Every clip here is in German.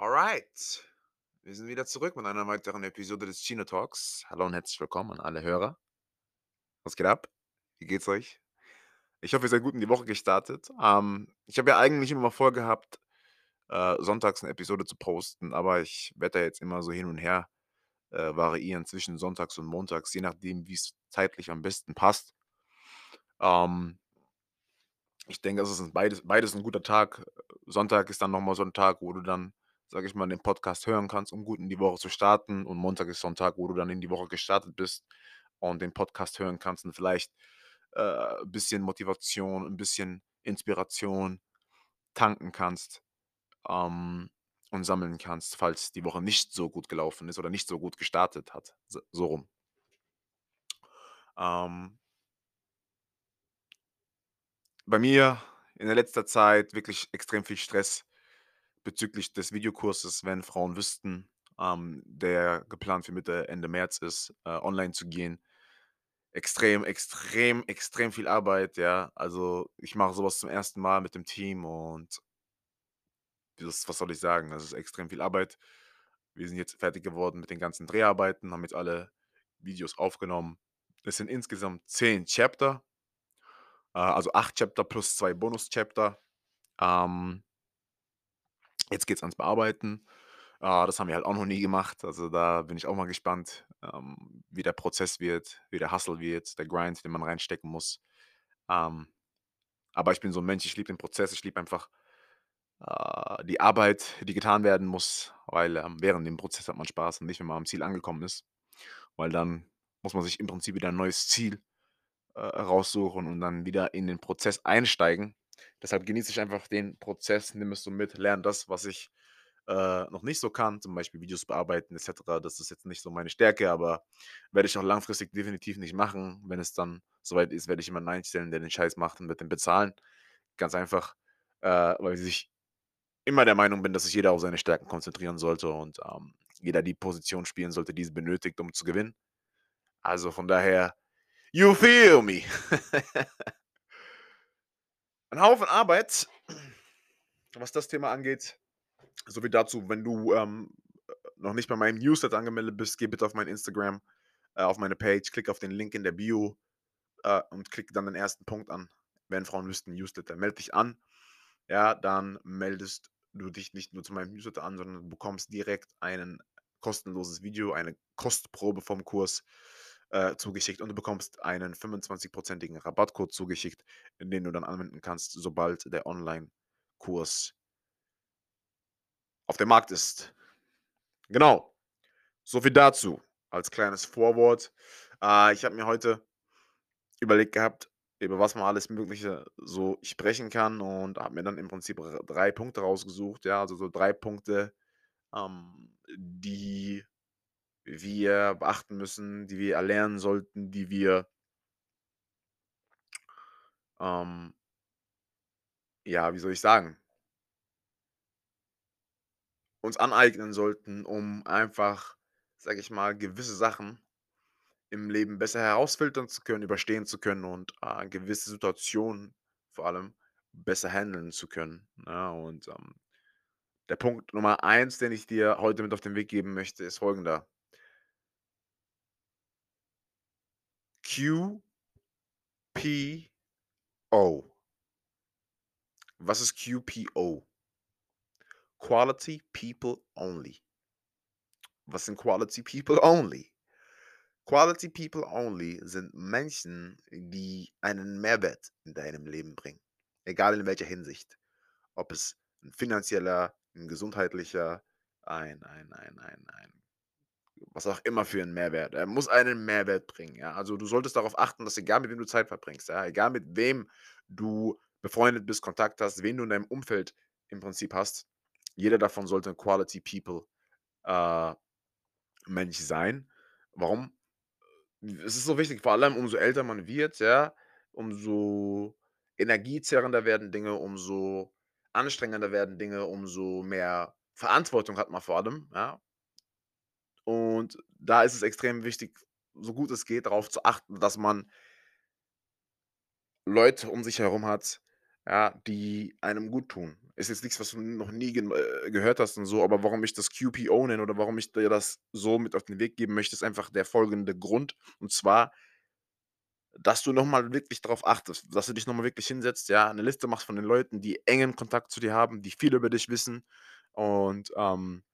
Alright. Wir sind wieder zurück mit einer weiteren Episode des Chino Talks. Hallo und herzlich willkommen an alle Hörer. Was geht ab? Wie geht's euch? Ich hoffe, ihr seid gut in die Woche gestartet. Ähm, ich habe ja eigentlich immer vorgehabt, äh, sonntags eine Episode zu posten, aber ich werde da jetzt immer so hin und her äh, variieren zwischen sonntags und montags, je nachdem, wie es zeitlich am besten passt. Ähm, ich denke, das ist beides, beides ein guter Tag. Sonntag ist dann nochmal so ein Tag, wo du dann, sage ich mal, den Podcast hören kannst, um gut in die Woche zu starten. Und Montag ist so ein Tag, wo du dann in die Woche gestartet bist und den Podcast hören kannst und vielleicht äh, ein bisschen Motivation, ein bisschen Inspiration tanken kannst ähm, und sammeln kannst, falls die Woche nicht so gut gelaufen ist oder nicht so gut gestartet hat. So, so rum. Ähm, bei mir in der letzter Zeit wirklich extrem viel Stress bezüglich des Videokurses, wenn Frauen wüssten, ähm, der geplant für Mitte, Ende März ist, äh, online zu gehen. Extrem, extrem, extrem viel Arbeit, ja. Also ich mache sowas zum ersten Mal mit dem Team und das, was soll ich sagen? Das ist extrem viel Arbeit. Wir sind jetzt fertig geworden mit den ganzen Dreharbeiten, haben jetzt alle Videos aufgenommen. Es sind insgesamt zehn Chapter, äh, also acht Chapter plus zwei Bonus-Chapter. Ähm, jetzt geht's ans Bearbeiten. Äh, das haben wir halt auch noch nie gemacht. Also da bin ich auch mal gespannt, ähm, wie der Prozess wird, wie der Hustle wird, der Grind, den man reinstecken muss. Ähm, aber ich bin so ein Mensch, ich liebe den Prozess, ich liebe einfach äh, die Arbeit, die getan werden muss, weil ähm, während dem Prozess hat man Spaß und nicht, wenn man am Ziel angekommen ist. Weil dann muss man sich im Prinzip wieder ein neues Ziel äh, raussuchen und dann wieder in den Prozess einsteigen. Deshalb genieße ich einfach den Prozess, nehme es so mit, lerne das, was ich äh, noch nicht so kann, zum Beispiel Videos bearbeiten etc. Das ist jetzt nicht so meine Stärke, aber werde ich auch langfristig definitiv nicht machen. Wenn es dann soweit ist, werde ich jemanden einstellen, der den Scheiß macht und wird den bezahlen. Ganz einfach, äh, weil ich immer der Meinung bin, dass sich jeder auf seine Stärken konzentrieren sollte und ähm, jeder die Position spielen sollte, die es benötigt, um zu gewinnen. Also von daher, you feel me. Ein Haufen Arbeit, was das Thema angeht. So wie dazu, wenn du ähm, noch nicht bei meinem Newsletter angemeldet bist, geh bitte auf mein Instagram, äh, auf meine Page, klick auf den Link in der Bio äh, und klick dann den ersten Punkt an. Wenn Frauen wüssten, Newsletter, melde dich an. Ja, dann meldest du dich nicht nur zu meinem Newsletter an, sondern du bekommst direkt ein kostenloses Video, eine Kostprobe vom Kurs äh, zugeschickt und du bekommst einen 25-prozentigen Rabattcode zugeschickt, den du dann anwenden kannst, sobald der Online-Kurs auf dem Markt ist. Genau. So viel dazu als kleines Vorwort. Äh, ich habe mir heute überlegt gehabt, über was man alles Mögliche so sprechen kann und habe mir dann im Prinzip drei Punkte rausgesucht. Ja, also so drei Punkte, ähm, die wir beachten müssen, die wir erlernen sollten, die wir ähm, ja, wie soll ich sagen, uns aneignen sollten, um einfach, sage ich mal, gewisse Sachen im Leben besser herausfiltern zu können, überstehen zu können und äh, gewisse Situationen vor allem besser handeln zu können. Ja, und ähm, der Punkt Nummer eins, den ich dir heute mit auf den Weg geben möchte, ist folgender. QPO. Was ist QPO? Quality People Only. Was sind Quality People Only? Quality People Only sind Menschen, die einen Mehrwert in deinem Leben bringen. Egal in welcher Hinsicht. Ob es ein finanzieller, ein gesundheitlicher, ein, ein, ein, ein, ein, was auch immer für einen Mehrwert. Er muss einen Mehrwert bringen. Ja? Also du solltest darauf achten, dass egal mit wem du Zeit verbringst, ja? egal mit wem du befreundet bist, Kontakt hast, wen du in deinem Umfeld im Prinzip hast, jeder davon sollte ein Quality People äh, Mensch sein. Warum? Es ist so wichtig, vor allem umso älter man wird, ja, umso energiezerrender werden Dinge, umso anstrengender werden Dinge, umso mehr Verantwortung hat man vor allem, ja. Und da ist es extrem wichtig, so gut es geht, darauf zu achten, dass man Leute um sich herum hat, ja, die einem gut tun. ist jetzt nichts, was du noch nie gen äh, gehört hast und so, aber warum ich das QPO nenne oder warum ich dir das so mit auf den Weg geben möchte, ist einfach der folgende Grund. Und zwar, dass du noch mal wirklich darauf achtest, dass du dich noch mal wirklich hinsetzt, ja, eine Liste machst von den Leuten, die engen Kontakt zu dir haben, die viel über dich wissen und, ähm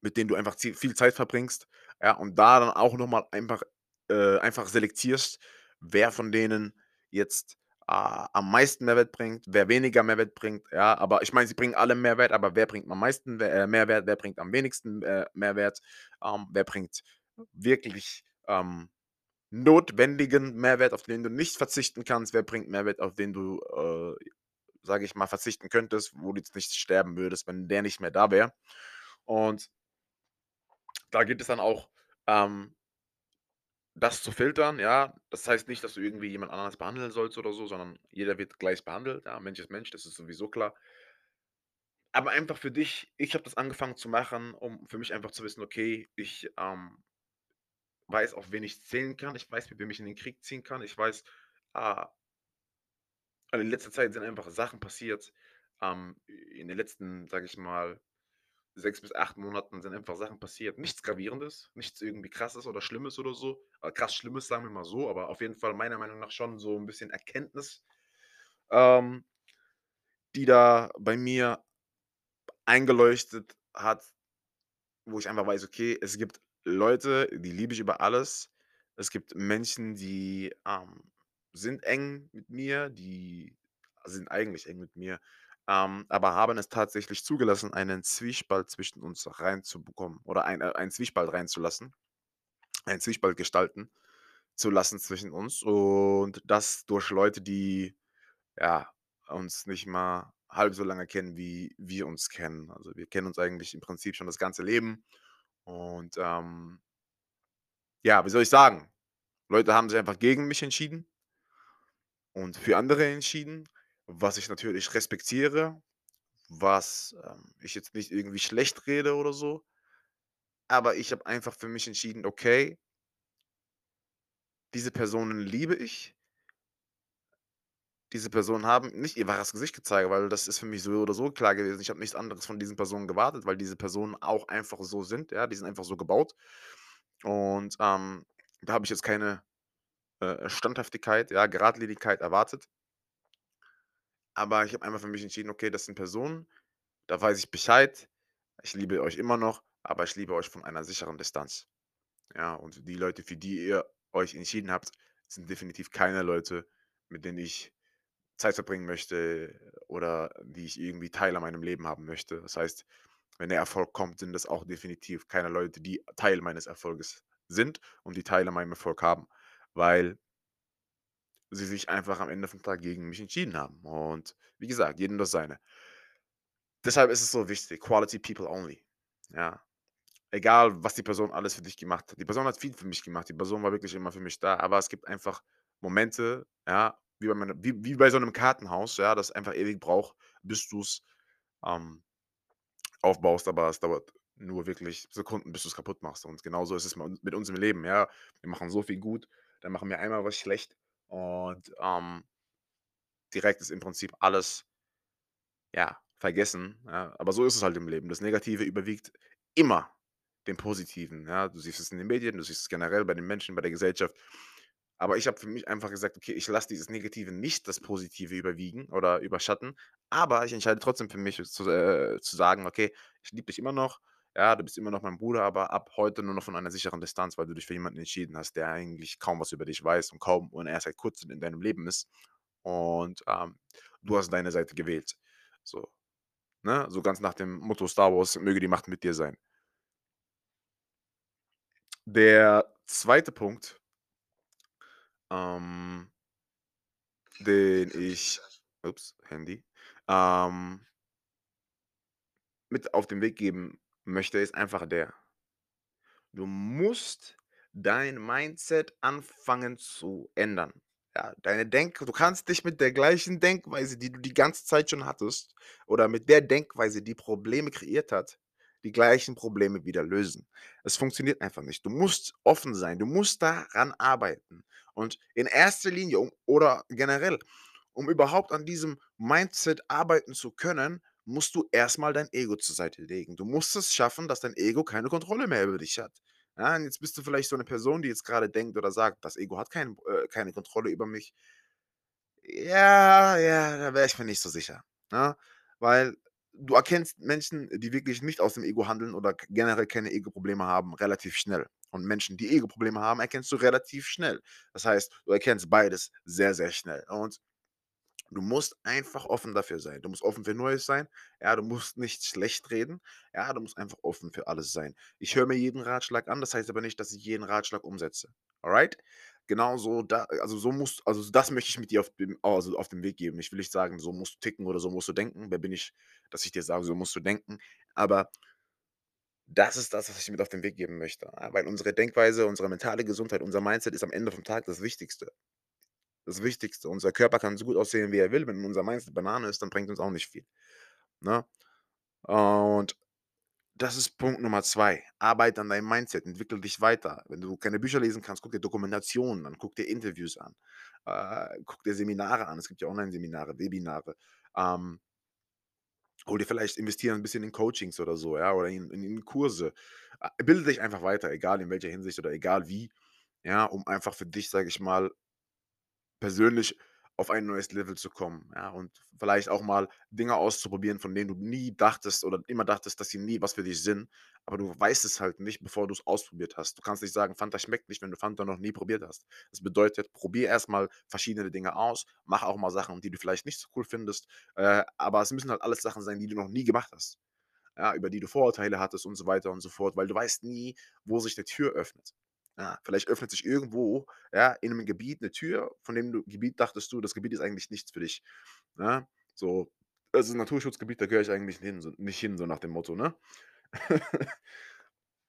mit denen du einfach viel Zeit verbringst, ja, und da dann auch noch mal einfach äh, einfach selektierst, wer von denen jetzt, ah, am meisten Mehrwert bringt, wer weniger Mehrwert bringt, ja. Aber ich meine, sie bringen alle Mehrwert, aber wer bringt am meisten äh, Mehrwert, wer bringt am wenigsten, äh, Mehrwert, ähm, wer bringt wirklich, ähm, notwendigen Mehrwert, auf den du nicht verzichten kannst, wer bringt Mehrwert, auf den du, äh, sage ich mal, verzichten könntest, wo du jetzt nicht sterben würdest, wenn der nicht mehr da wäre. Und da geht es dann auch, ähm das zu filtern, ja. Das heißt nicht, dass du irgendwie jemand anderes behandeln sollst oder so, sondern jeder wird gleich behandelt, ja. Mensch ist Mensch, das ist sowieso klar. Aber einfach für dich ich habe das angefangen zu machen, um für mich einfach zu wissen: „Okay, ich, ähm, weiß, auf wen ich zählen kann. Ich weiß, mit wem ich in den Krieg ziehen kann. Ich weiß, ah“ also in letzter Zeit sind einfach Sachen passiert, ähm, in den letzten, sage ich mal 6 bis 8 Monaten sind einfach Sachen passiert. Nichts Gravierendes, nichts irgendwie Krasses oder Schlimmes oder so. Äh, krass Schlimmes, sagen wir mal so, aber auf jeden Fall meiner Meinung nach schon so 'n bisschen Erkenntnis, ähm, die da bei mir eingeleuchtet hat, wo ich einfach weiß, okay, es gibt Leute, die liebe ich über alles. Es gibt Menschen, die, ähm, sind eng mit mir, die sind eigentlich eng mit mir, ähm, aber haben es tatsächlich zugelassen, einen Zwiespalt zwischen uns reinzubekommen oder ein äh, einen Zwiespalt reinzulassen, einen Zwiespalt gestalten zu lassen zwischen uns und das durch Leute, die, ja, uns nicht mal halb so lange kennen, wie wir uns kennen. Also, wir kennen uns eigentlich im Prinzip schon das ganze Leben und, ähm ja, wie soll ich sagen? Leute haben sich einfach gegen mich entschieden und für andere entschieden, was ich natürlich respektiere, was, ähm, ich jetzt nicht irgendwie schlecht rede oder so. Aber ich habe einfach für mich entschieden: „Okay“ „diese Personen liebe ich“ „diese Personen haben nicht ihr wahres Gesicht gezeigt“, weil das ist für mich so oder so klar gewesen. Ich habe nichts anderes von diesen Personen gewartet, weil diese Personen auch einfach so sind, ja? Die sind einfach so gebaut. Und, ähm, da habe ich jetzt keine, äh, Standhaftigkeit, ja, Geradlinigkeit erwartet. Aber ich habe einfach für mich entschieden: „Okay, das sind Personen, da weiß ich Bescheid. Ich liebe euch immer noch, aber ich liebe euch von einer sicheren Distanz.“ Ja, und die Leute, für die ihr euch entschieden habt, sind definitiv keine Leute, mit denen ich Zeit verbringen möchte oder die ich irgendwie Teil an meinem Leben haben möchte. Das heißt, wenn der Erfolg kommt, sind das auch definitiv keine Leute, die Teil meines Erfolges sind und die Teil an meinem Erfolg haben, weil sie sich einfach am Ende vom Tag gegen mich entschieden haben. Und wie gesagt, jedem das Seine. Deshalb ist es so wichtig, Quality People only, ja? Egal, was die Person alles für dich gemacht hat. Die Person hat viel für mich gemacht. Die Person war wirklich immer für mich da, aber es gibt einfach Momente, ja, wie bei meiner wie wie bei so 'nem Kartenhaus, ja, das einfach ewig braucht, bis du's, ähm, aufbaust, aber es dauert nur wirklich Sekunden, bis du's kaputt machst. Und genauso ist es mit mit uns im Leben, ja? Wir machen so viel gut, dann machen wir einmal was schlecht und, ähm direkt ist im Prinzip alles ja, vergessen, ja? Aber so ist es halt im Leben. Das Negative überwiegt immer dem Positiven, ja? Du siehst es in den Medien, du siehst es generell bei den Menschen, bei der Gesellschaft. Aber ich habe für mich einfach gesagt: „Okay, ich lasse dieses Negative nicht das Positive überwiegen oder überschatten.“ Aber ich entscheide trotzdem für mich zu äh, zu sagen: „Okay, ich liebe dich immer noch, ja, du bist immer noch mein Bruder, aber ab heute nur noch von einer sicheren Distanz, weil du dich für jemanden entschieden hast, der eigentlich kaum was über dich weiß und kaum und erst seit Kurzem in deinem Leben ist. Und, ähm, du hast deine Seite gewählt.“ So, ne? So ganz nach dem Motto Star Wars: „Möge die Macht mit dir sein.“ Der 2. Punkt ähm den ich ups, Handy, ähm mit auf den Weg geben möchte, ist einfach der du musst dein Mindset anfangen zu ändern. Ja, deine Denk du kannst dich mit der gleichen Denkweise, die du die ganze Zeit schon hattest oder mit der Denkweise, die Probleme kreiert hat, die gleichen Probleme wieder lösen. Es funktioniert einfach nicht. Du musst offen sein. Du musst daran arbeiten und in erster Linie um oder generell, Um überhaupt an diesem Mindset arbeiten zu können, musst du erst mal dein Ego zur Seite legen. Du musst es schaffen, dass dein Ego keine Kontrolle mehr über dich hat. Ja, und jetzt bist du vielleicht so 'ne Person, die jetzt grade denkt oder sagt: „Das Ego hat kein äh, keine Kontrolle über mich.“ Ja, ja, da wäre ich mir nicht so sicher, ne? Weil du erkennst Menschen, die wirklich nicht aus dem Ego handeln oder generell keine Ego-Probleme haben, relativ schnell. Und Menschen, die Ego-Probleme haben, erkennst du relativ schnell. Das heißt, du erkennst beides sehr, sehr schnell. Und du musst einfach offen dafür sein. Du musst offen für Neues sein. Ja, du musst nicht schlecht reden. Ja, du musst einfach offen für alles sein. Ich höre mir jeden Ratschlag an, das heißt aber nicht, dass ich jeden Ratschlag umsetze. Alright? Genauso da also, so musst also, das möchte ich mit dir auf dem also, auf den Weg geben. Ich will nicht sagen, so musst du ticken oder so musst du denken. Wer bin ich, dass ich dir sage, so musst du denken. Aber das ist das, was ich mit auf den Weg geben möchte, weil unsere Denkweise, unsere mentale Gesundheit, unser Mindset ist am Ende vom Tag das Wichtigste. Das Wichtigste. Unser Körper kann so gut aussehen, wie er will. Wenn unser Mindset Banane ist, dann bringt uns auch nicht viel, ne? Und das ist Punkt Nummer 2. Arbeite an deinem Mindset, entwickle dich weiter. Wenn du keine Bücher lesen kannst, guck dir Dokumentationen an, guck dir Interviews an, äh, guck dir Seminare an. Es gibt ja Onlineseminare, Webinare. Ähm hol dir vielleicht investiere 'n bisschen in Coachings oder so, ja, oder in in in Kurse. A bilde dich einfach weiter, egal in welcher Hinsicht oder egal wie, ja, um einfach für dich, sage ich mal persönlich auf ein neues Level zu kommen, ja, und vielleicht auch mal Dinge auszuprobieren, von denen du nie dachtest oder immer dachtest, dass sie nie was für dich sind, aber du weißt es halt nicht, bevor du's ausprobiert hast. Du kannst nicht sagen: „Fanta schmeckt nicht“, wenn du Fanta noch nie probiert hast. Das bedeutet, probier erst mal verschiedene Dinge aus, mach auch mal Sachen, die du vielleicht nicht so cool findest, äh, aber es müssen halt alles Sachen sein, die du noch nie gemacht hast, ja, über die du Vorurteile hattest und so weiter und so fort, weil du weißt nie, wo sich 'ne Tür öffnet. Ja, vielleicht öffnet sich irgendwo, ja, in 'nem Gebiet 'ne Tür, von dem du Gebiet dachtest du, das Gebiet ist eigentlich nichts für dich, ne? So, das ist 'n Naturschutzgebiet, da gehöre ich eigentlich hin so nicht hin, so nach dem Motto, ne?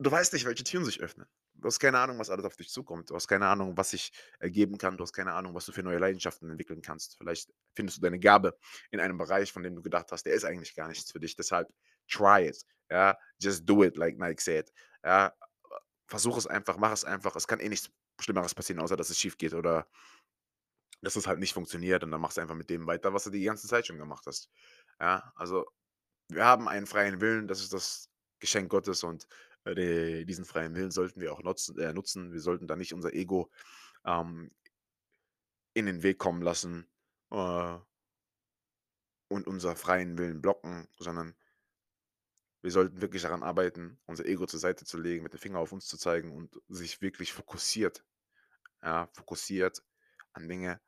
Du weißt nicht, welche Türen sich öffnen. Du hast keine Ahnung, was alles auf dich zukommt. Du hast keine Ahnung, was sich ergeben kann. Du hast keine Ahnung, was du für neue Leidenschaften entwickeln kannst. Vielleicht findest du deine Gabe in einem Bereich, von dem du gedacht hast, der ist eigentlich gar nichts für dich. Deshalb try it, ja? Just do it, like Nike said, ja? Versuch es einfach, mach es einfach. Es kann eh nichts Schlimmeres passieren, außer dass es schiefgeht oder dass es halt nicht funktioniert und dann machst du einfach mit dem weiter, was du die ganze Zeit schon gemacht hast, ja? Also, wir haben einen freien Willen, das ist das Geschenk Gottes und, äh, diesen freien Willen sollten wir auch nutzen äh, nutzen. Wir sollten da nicht unser Ego, ähm in den Weg kommen lassen, äh und unser freien Willen blocken, sondern wir sollten wirklich daran arbeiten, unser Ego zur Seite zu legen, mit dem Finger auf uns zu zeigen und sich wirklich fokussiert ja, fokussiert an Dinge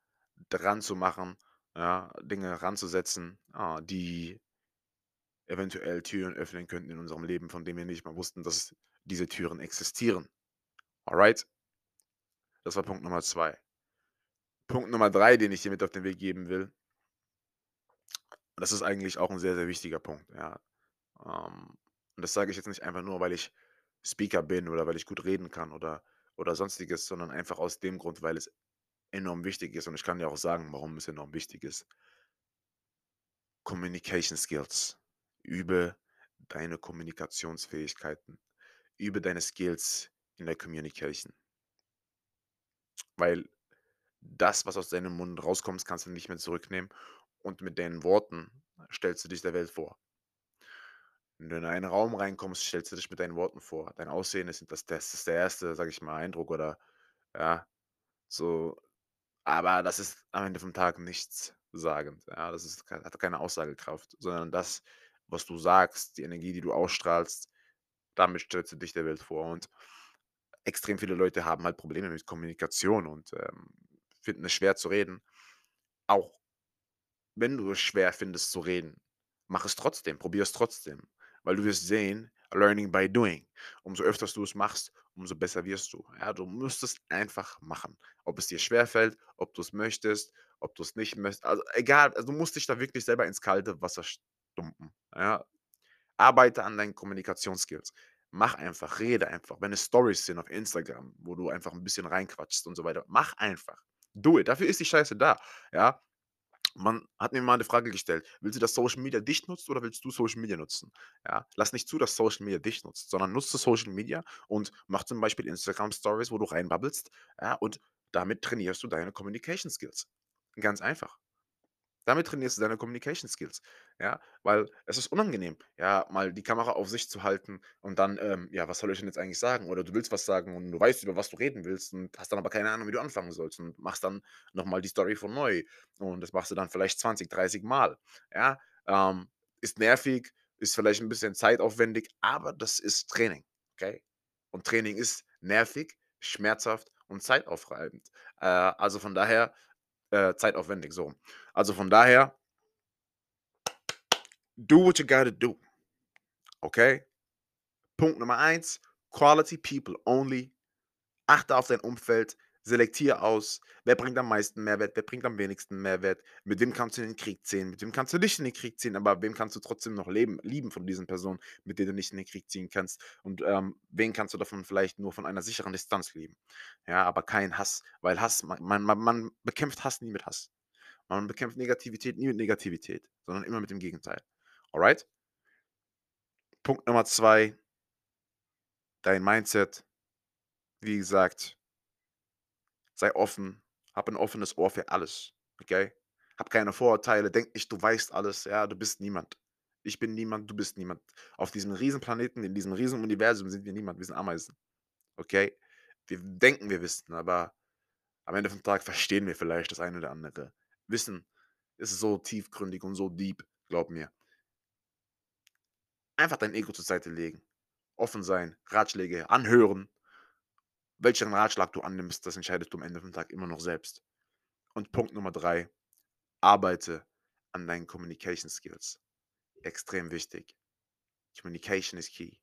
dran zu machen, ja, Dinge ranzusetzen, ah, die eventuell Türen öffnen könnten in unserem Leben, von denen wir nicht mal wussten, dass diese Türen existieren. Alright? Das war Punkt Nummer 2. Punkt Nummer 3, den ich dir mit auf den Weg geben will das ist eigentlich auch 'n sehr, sehr wichtiger Punkt, ja. Ähm, und das sage ich jetzt nicht einfach nur, weil ich Speaker bin oder weil ich gut reden kann oder oder Sonstiges, sondern einfach aus dem Grund, weil es enorm wichtig ist und ich kann dir auch sagen, warum es enorm wichtig ist. Communication Skills. Übe deine Kommunikationsfähigkeiten. Übe deine Skills in der Communication. Weil das, was aus deinem Mund rauskommt, kannst du nicht mehr zurücknehmen und mit deinen Worten stellst du dich der Welt vor. Wenn du in einen Raum reinkommst, stellst du dich mit deinen Worten vor. Dein Aussehen ist das das ist der 1., sage ich mal, Eindruck oder ja, so aber das ist am Ende vom Tag nichtssagend, ja? Das ist hat keine Aussagekraft, sondern das, was du sagst, die Energie, die du ausstrahlst, damit stellst du dich der Welt vor und extrem viele Leute haben halt Probleme mit Kommunikation und, ähm, finden es schwer zu reden. Auch wenn du es schwer findest zu reden, mach es trotzdem, probier es trotzdem, weil du wirst sehen, learning by doing. Umso öfters du es machst, umso besser wirst du. Ja, du musst es einfach machen. Ob es dir schwerfällt, ob du's möchtest, ob du's nicht möcht also, egal, also, du musst dich da wirklich selber ins kalte Wasser stumpen, ja? Arbeite an deinen Kommunikationsskills. Mach einfach, rede einfach. Wenn es Storys sind auf Instagram, wo du einfach 'n bisschen reinquatschst und so weiter, mach einfach. Do it. Dafür ist die Scheiße da, ja? Man hat mir mal 'ne Frage gestellt: „Willst du, dass Social Media dich nutzt oder willst du Social Media nutzen?“ Ja? Lass nicht zu, dass Social Media dich nutzt, sondern nutze Social Media und mach zum Beispiel Instagram Stories, wo du rein babbelst, ja, und damit trainierst du deine Communication Skills. Ganz einfach. Damit trainierst du deine Communication Skills, ja? Weil es ist unangenehm, ja, mal die Kamera auf sich zu halten und dann, ähm, ja, was soll ich denn jetzt eigentlich sagen? Oder du willst was sagen und du weißt, über was du reden willst und hast dann aber keine Ahnung, wie du anfangen sollst und machst dann noch mal die Story von neu. Und das machst du dann vielleicht 20, 30 Mal, ja? Ähm, ist nervig, ist vielleicht 'n bisschen zeitaufwendig, aber das ist Training, okay? Und Training ist nervig, schmerzhaft und zeitaufreibend. Äh, also von daher äh, zeitaufwendig, so. Also von daher do what you gotta do, okay? Punkt Nummer 1, Quality People Only. Achte auf dein Umfeld, selektiere aus, wer bringt am meisten Mehrwert, wer bringt am wenigsten Mehrwert, mit wem kannst du in den Krieg ziehen, mit wem kannst du nicht in den Krieg ziehen, aber wem kannst du trotzdem noch leben lieben von diesen Personen, mit denen du nicht in den Krieg ziehen kannst und, ähm, wen kannst du davon vielleicht nur von einer sicheren Distanz lieben. Ja, aber kein Hass, weil Hass man man man bekämpft Hass nie mit Hass. Man bekämpft Negativität nie mit Negativität, sondern immer mit dem Gegenteil. Alright? Punkt Nummer 2 dein Mindset. Wie gesagt sei offen, hab 'n offenes Ohr für alles, okay? Hab keine Vorurteile, denk nicht, du weißt alles, ja, du bist niemand. Ich bin niemand, du bist niemand. Auf diesem Riesenplaneten, in diesem Riesenuniversum sind wir niemand, wir sind Ameisen, okay? Wir denken, wir wüssten, aber am Ende vom Tag verstehen wir vielleicht das eine oder andere. Wissen ist so tiefgründig und so deep, glaub mir. Einfach dein Ego zur Seite legen, offen sein, Ratschläge anhören. Welchen Ratschlag du annimmst, das entscheidest du am Ende vom Tag immer noch selbst. Und Punkt Nummer 3, arbeite an deinen Communication Skills. Extrem wichtig. Communication is key.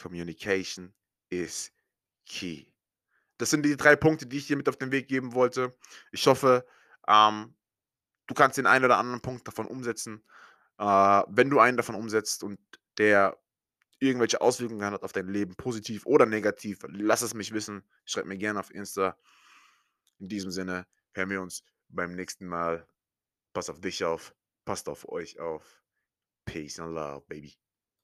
Communication is key. Das sind die 3 Punkte, die ich dir mit auf den Weg geben wollte. Ich hoffe, ähm, du kannst den einen oder anderen Punkt davon umsetzen. Äh, wenn du einen davon umsetzt und der irgendwelche Auswirkungen hat auf dein Leben, positiv oder negativ, lass es mich wissen. Schreib mir gerne auf Insta. In diesem Sinne hören wir uns beim nächsten Mal. Pass auf dich auf, passt auf euch auf. Peace and love, baby.